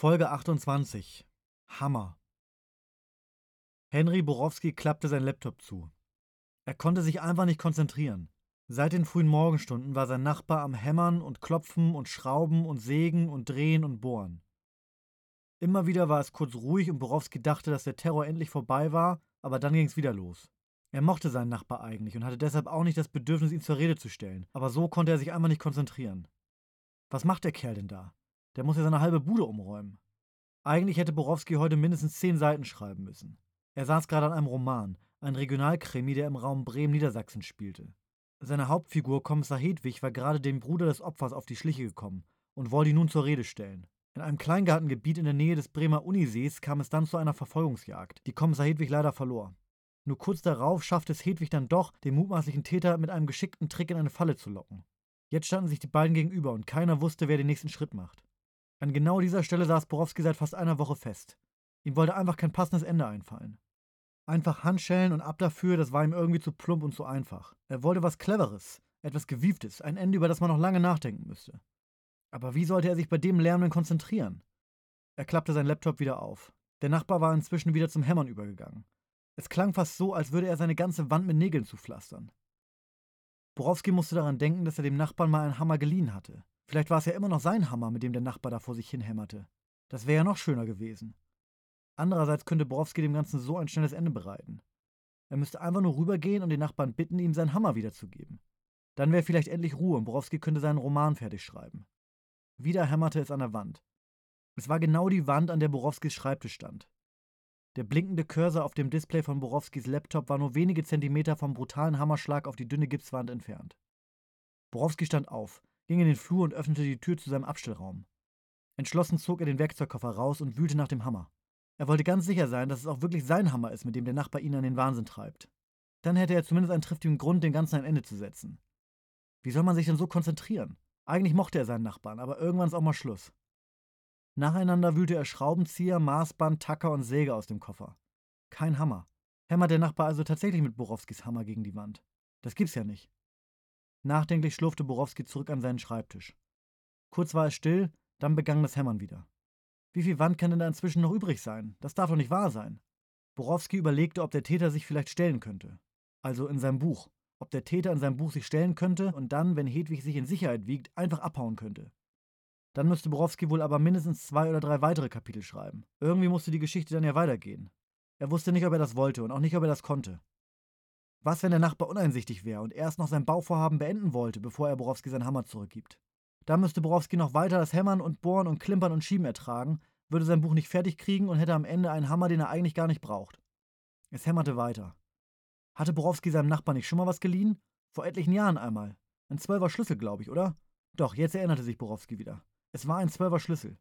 Folge 28 Hammer Henry Borowski klappte sein Laptop zu. Er konnte sich einfach nicht konzentrieren. Seit den frühen Morgenstunden war sein Nachbar am Hämmern und Klopfen und Schrauben und Sägen und Drehen und Bohren. Immer wieder war es kurz ruhig und Borowski dachte, dass der Terror endlich vorbei war, aber dann ging es wieder los. Er mochte seinen Nachbar eigentlich und hatte deshalb auch nicht das Bedürfnis, ihn zur Rede zu stellen, aber so konnte er sich einfach nicht konzentrieren. Was macht der Kerl denn da? Der muss ja seine halbe Bude umräumen. Eigentlich hätte Borowski heute mindestens zehn Seiten schreiben müssen. Er saß gerade an einem Roman, ein Regionalkrimi, der im Raum Bremen-Niedersachsen spielte. Seine Hauptfigur, Kommissar Hedwig, war gerade dem Bruder des Opfers auf die Schliche gekommen und wollte ihn nun zur Rede stellen. In einem Kleingartengebiet in der Nähe des Bremer Unisees kam es dann zu einer Verfolgungsjagd, die Kommissar Hedwig leider verlor. Nur kurz darauf schaffte es Hedwig dann doch, den mutmaßlichen Täter mit einem geschickten Trick in eine Falle zu locken. Jetzt standen sich die beiden gegenüber und keiner wusste, wer den nächsten Schritt macht. An genau dieser Stelle saß Borowski seit fast einer Woche fest. Ihm wollte einfach kein passendes Ende einfallen. Einfach Handschellen und ab dafür, das war ihm irgendwie zu plump und zu einfach. Er wollte was Cleveres, etwas Gewieftes, ein Ende, über das man noch lange nachdenken müsste. Aber wie sollte er sich bei dem Lärm denn konzentrieren? Er klappte seinen Laptop wieder auf. Der Nachbar war inzwischen wieder zum Hämmern übergegangen. Es klang fast so, als würde er seine ganze Wand mit Nägeln zupflastern. Borowski musste daran denken, dass er dem Nachbarn mal einen Hammer geliehen hatte. Vielleicht war es ja immer noch sein Hammer, mit dem der Nachbar da vor sich hinhämmerte. Das wäre ja noch schöner gewesen. Andererseits könnte Borowski dem Ganzen so ein schnelles Ende bereiten. Er müsste einfach nur rübergehen und den Nachbarn bitten, ihm seinen Hammer wiederzugeben. Dann wäre vielleicht endlich Ruhe und Borowski könnte seinen Roman fertig schreiben. Wieder hämmerte es an der Wand. Es war genau die Wand, an der Borowskis Schreibtisch stand. Der blinkende Cursor auf dem Display von Borowskis Laptop war nur wenige Zentimeter vom brutalen Hammerschlag auf die dünne Gipswand entfernt. Borowski stand auf, ging in den Flur und öffnete die Tür zu seinem Abstellraum. Entschlossen zog er den Werkzeugkoffer raus und wühlte nach dem Hammer. Er wollte ganz sicher sein, dass es auch wirklich sein Hammer ist, mit dem der Nachbar ihn an den Wahnsinn treibt. Dann hätte er zumindest einen triftigen Grund, dem Ganzen ein Ende zu setzen. Wie soll man sich denn so konzentrieren? Eigentlich mochte er seinen Nachbarn, aber irgendwann ist auch mal Schluss. Nacheinander wühlte er Schraubenzieher, Maßband, Tacker und Säge aus dem Koffer. Kein Hammer. Hämmert der Nachbar also tatsächlich mit Borowskis Hammer gegen die Wand? Das gibt's ja nicht. Nachdenklich schlurfte Borowski zurück an seinen Schreibtisch. Kurz war es still, dann begann das Hämmern wieder. Wie viel Wand kann denn da inzwischen noch übrig sein? Das darf doch nicht wahr sein. Borowski überlegte, ob der Täter sich vielleicht stellen könnte. Also in seinem Buch. Ob der Täter in seinem Buch sich stellen könnte und dann, wenn Hedwig sich in Sicherheit wiegt, einfach abhauen könnte. Dann müsste Borowski wohl aber mindestens zwei oder drei weitere Kapitel schreiben. Irgendwie musste die Geschichte dann ja weitergehen. Er wusste nicht, ob er das wollte und auch nicht, ob er das konnte. Was, wenn der Nachbar uneinsichtig wäre und erst noch sein Bauvorhaben beenden wollte, bevor er Borowski seinen Hammer zurückgibt? Da müsste Borowski noch weiter das Hämmern und Bohren und Klimpern und Schieben ertragen, würde sein Buch nicht fertig kriegen und hätte am Ende einen Hammer, den er eigentlich gar nicht braucht. Es hämmerte weiter. Hatte Borowski seinem Nachbarn nicht schon mal was geliehen? Vor etlichen Jahren einmal. Ein Zwölfer Schlüssel, glaube ich, oder? Doch, jetzt erinnerte sich Borowski wieder. Es war ein Zwölfer Schlüssel.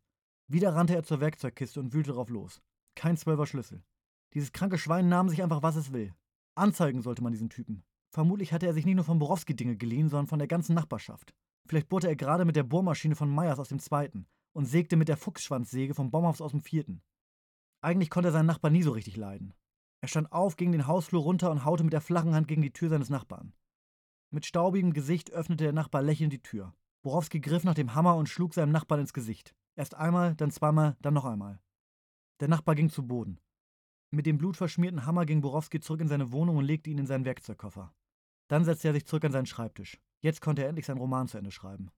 Wieder rannte er zur Werkzeugkiste und wühlte drauf los. Kein Zwölfer Schlüssel. Dieses kranke Schwein nahm sich einfach, was es will. Anzeigen sollte man diesen Typen. Vermutlich hatte er sich nicht nur von Borowski Dinge geliehen, sondern von der ganzen Nachbarschaft. Vielleicht bohrte er gerade mit der Bohrmaschine von Meyers aus dem zweiten und sägte mit der Fuchsschwanzsäge vom Baumhaus aus dem vierten. Eigentlich konnte er seinen Nachbarn nie so richtig leiden. Er stand auf, ging den Hausflur runter und haute mit der flachen Hand gegen die Tür seines Nachbarn. Mit staubigem Gesicht öffnete der Nachbar lächelnd die Tür. Borowski griff nach dem Hammer und schlug seinem Nachbarn ins Gesicht. Erst einmal, dann zweimal, dann noch einmal. Der Nachbar ging zu Boden. Mit dem blutverschmierten Hammer ging Borowski zurück in seine Wohnung und legte ihn in seinen Werkzeugkoffer. Dann setzte er sich zurück an seinen Schreibtisch. Jetzt konnte er endlich seinen Roman zu Ende schreiben.